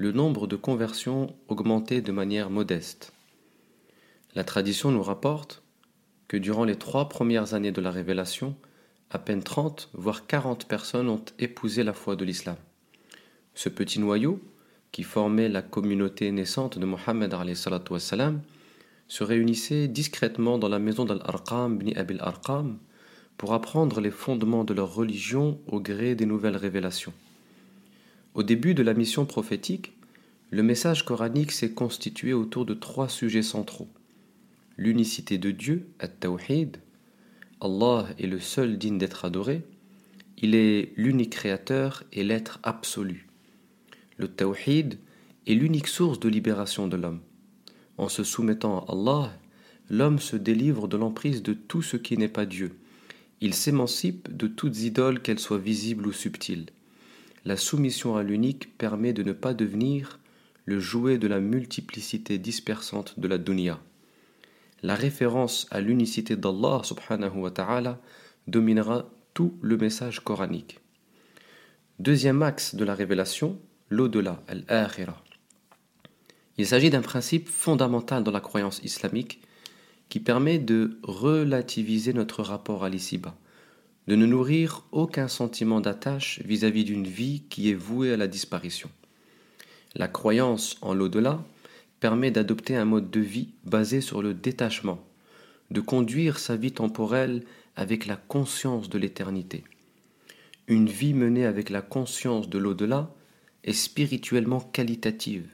le nombre de conversions augmentait de manière modeste. La tradition nous rapporte que durant les trois premières années de la révélation, à peine 30 voire 40 personnes ont épousé la foi de l'islam. Ce petit noyau, qui formait la communauté naissante de Mohammed se réunissait discrètement dans la maison d'Al-Arqam ibn Abil Arqam pour apprendre les fondements de leur religion au gré des nouvelles révélations. Au début de la mission prophétique, le message coranique s'est constitué autour de trois sujets centraux. L'unicité de Dieu, At-Tawhid, Allah est le seul digne d'être adoré, il est l'unique créateur et l'être absolu. Le Tawhid est l'unique source de libération de l'homme. En se soumettant à Allah, l'homme se délivre de l'emprise de tout ce qui n'est pas Dieu. Il s'émancipe de toutes idoles, qu'elles soient visibles ou subtiles la soumission à l'unique permet de ne pas devenir le jouet de la multiplicité dispersante de la dunya. La référence à l'unicité d'Allah subhanahu wa ta'ala dominera tout le message coranique. Deuxième axe de la révélation, l'au-delà, al-akhirah. Il s'agit d'un principe fondamental dans la croyance islamique qui permet de relativiser notre rapport à l'ici-bas de ne nourrir aucun sentiment d'attache vis-à-vis d'une vie qui est vouée à la disparition. La croyance en l'au-delà permet d'adopter un mode de vie basé sur le détachement, de conduire sa vie temporelle avec la conscience de l'éternité. Une vie menée avec la conscience de l'au-delà est spirituellement qualitative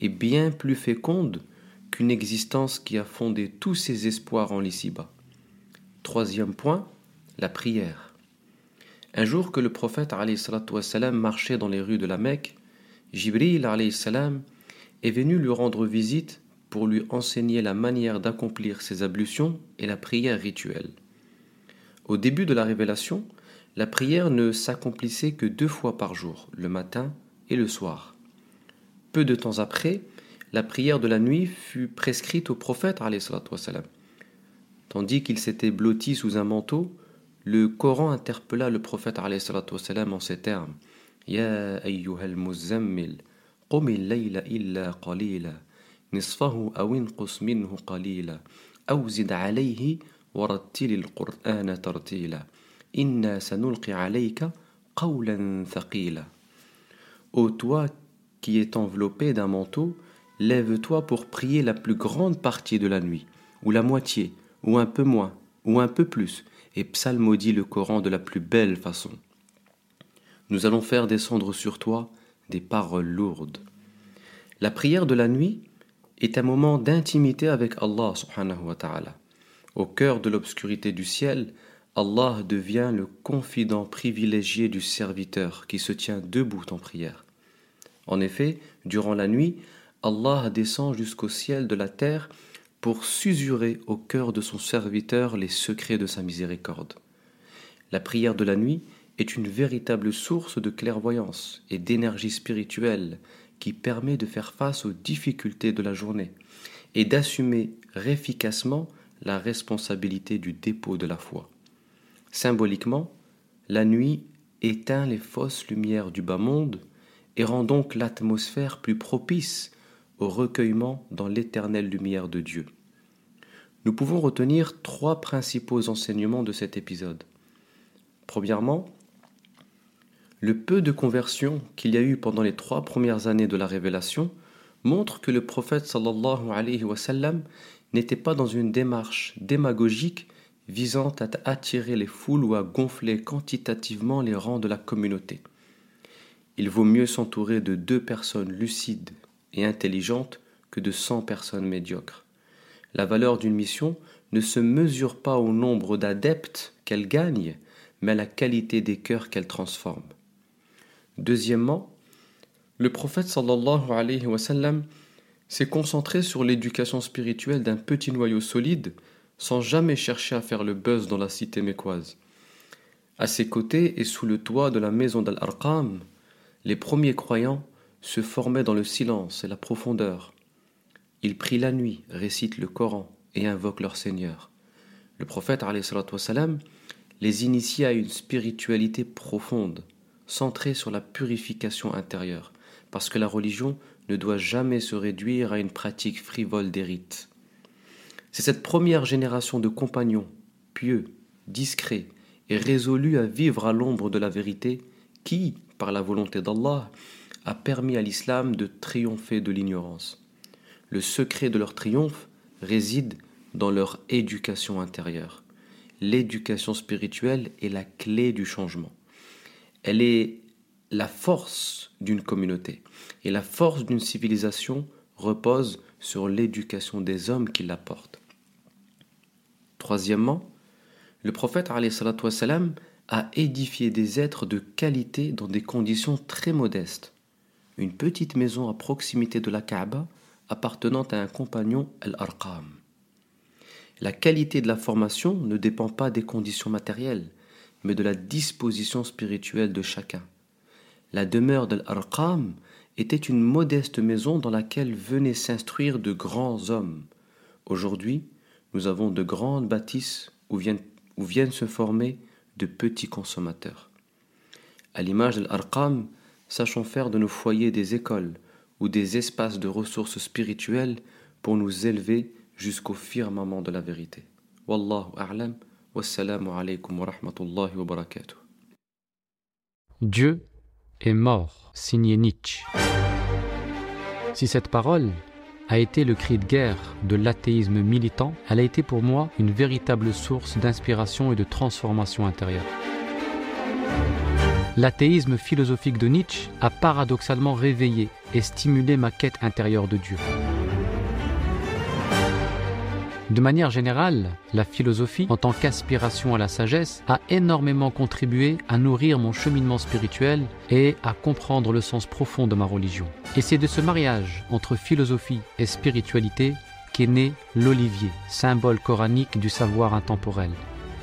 et bien plus féconde qu'une existence qui a fondé tous ses espoirs en l'ici-bas. Troisième point, la prière. Un jour que le prophète wassalam, marchait dans les rues de la Mecque, Jibril salam, est venu lui rendre visite pour lui enseigner la manière d'accomplir ses ablutions et la prière rituelle. Au début de la révélation, la prière ne s'accomplissait que deux fois par jour, le matin et le soir. Peu de temps après, la prière de la nuit fut prescrite au prophète. Tandis qu'il s'était blotti sous un manteau, le Coran interpella le prophète en ces termes Ya ayyuhal muzammil, qum layla illa qalila, nisfahu aw inqus minhu qalila, aw alayhi warattil al-Qur'ana tartila, inna sanulqi alayka qawlan. Ô toi qui es enveloppé d'un manteau, lève-toi pour prier la plus grande partie de la nuit, ou la moitié, ou un peu moins, ou un peu plus et psalmodie le Coran de la plus belle façon. Nous allons faire descendre sur toi des paroles lourdes. La prière de la nuit est un moment d'intimité avec Allah wa ta'ala. Au cœur de l'obscurité du ciel, Allah devient le confident privilégié du serviteur qui se tient debout en prière. En effet, durant la nuit, Allah descend jusqu'au ciel de la terre pour s'usurer au cœur de son serviteur les secrets de sa miséricorde. La prière de la nuit est une véritable source de clairvoyance et d'énergie spirituelle qui permet de faire face aux difficultés de la journée et d'assumer efficacement la responsabilité du dépôt de la foi. Symboliquement, la nuit éteint les fausses lumières du bas monde et rend donc l'atmosphère plus propice au recueillement dans l'éternelle lumière de Dieu. Nous pouvons retenir trois principaux enseignements de cet épisode. Premièrement, le peu de conversion qu'il y a eu pendant les trois premières années de la révélation montre que le prophète sallallahu alayhi wa n'était pas dans une démarche démagogique visant à attirer les foules ou à gonfler quantitativement les rangs de la communauté. Il vaut mieux s'entourer de deux personnes lucides et intelligentes que de cent personnes médiocres. La valeur d'une mission ne se mesure pas au nombre d'adeptes qu'elle gagne, mais à la qualité des cœurs qu'elle transforme. Deuxièmement, le prophète sallallahu alayhi wa sallam s'est concentré sur l'éducation spirituelle d'un petit noyau solide sans jamais chercher à faire le buzz dans la cité mécoise. À ses côtés et sous le toit de la maison d'Al-Arqam, les premiers croyants se formaient dans le silence et la profondeur. Ils prient la nuit, récitent le Coran et invoquent leur Seigneur. Le prophète wassalam, les initie à une spiritualité profonde, centrée sur la purification intérieure, parce que la religion ne doit jamais se réduire à une pratique frivole des rites. C'est cette première génération de compagnons, pieux, discrets et résolus à vivre à l'ombre de la vérité, qui, par la volonté d'Allah, a permis à l'islam de triompher de l'ignorance. Le secret de leur triomphe réside dans leur éducation intérieure. L'éducation spirituelle est la clé du changement. Elle est la force d'une communauté. Et la force d'une civilisation repose sur l'éducation des hommes qui la portent. Troisièmement, le prophète a édifié des êtres de qualité dans des conditions très modestes. Une petite maison à proximité de la Kaaba appartenant à un compagnon Al-Arqam. La qualité de la formation ne dépend pas des conditions matérielles, mais de la disposition spirituelle de chacun. La demeure d'Al-Arqam était une modeste maison dans laquelle venaient s'instruire de grands hommes. Aujourd'hui, nous avons de grandes bâtisses où viennent, où viennent se former de petits consommateurs. À l'image de l'Arqam, sachons faire de nos foyers des écoles ou des espaces de ressources spirituelles pour nous élever jusqu'au firmament de la vérité. Wallahu a'lam. Wassalamu alaykum wa rahmatullahi wa barakatuh. Dieu est mort, signé Nietzsche. Si cette parole a été le cri de guerre de l'athéisme militant, elle a été pour moi une véritable source d'inspiration et de transformation intérieure. L'athéisme philosophique de Nietzsche a paradoxalement réveillé et stimulé ma quête intérieure de Dieu. De manière générale, la philosophie, en tant qu'aspiration à la sagesse, a énormément contribué à nourrir mon cheminement spirituel et à comprendre le sens profond de ma religion. Et c'est de ce mariage entre philosophie et spiritualité qu'est né l'olivier, symbole coranique du savoir intemporel.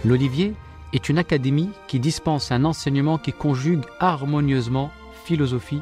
L'olivier est une académie qui dispense un enseignement qui conjugue harmonieusement philosophie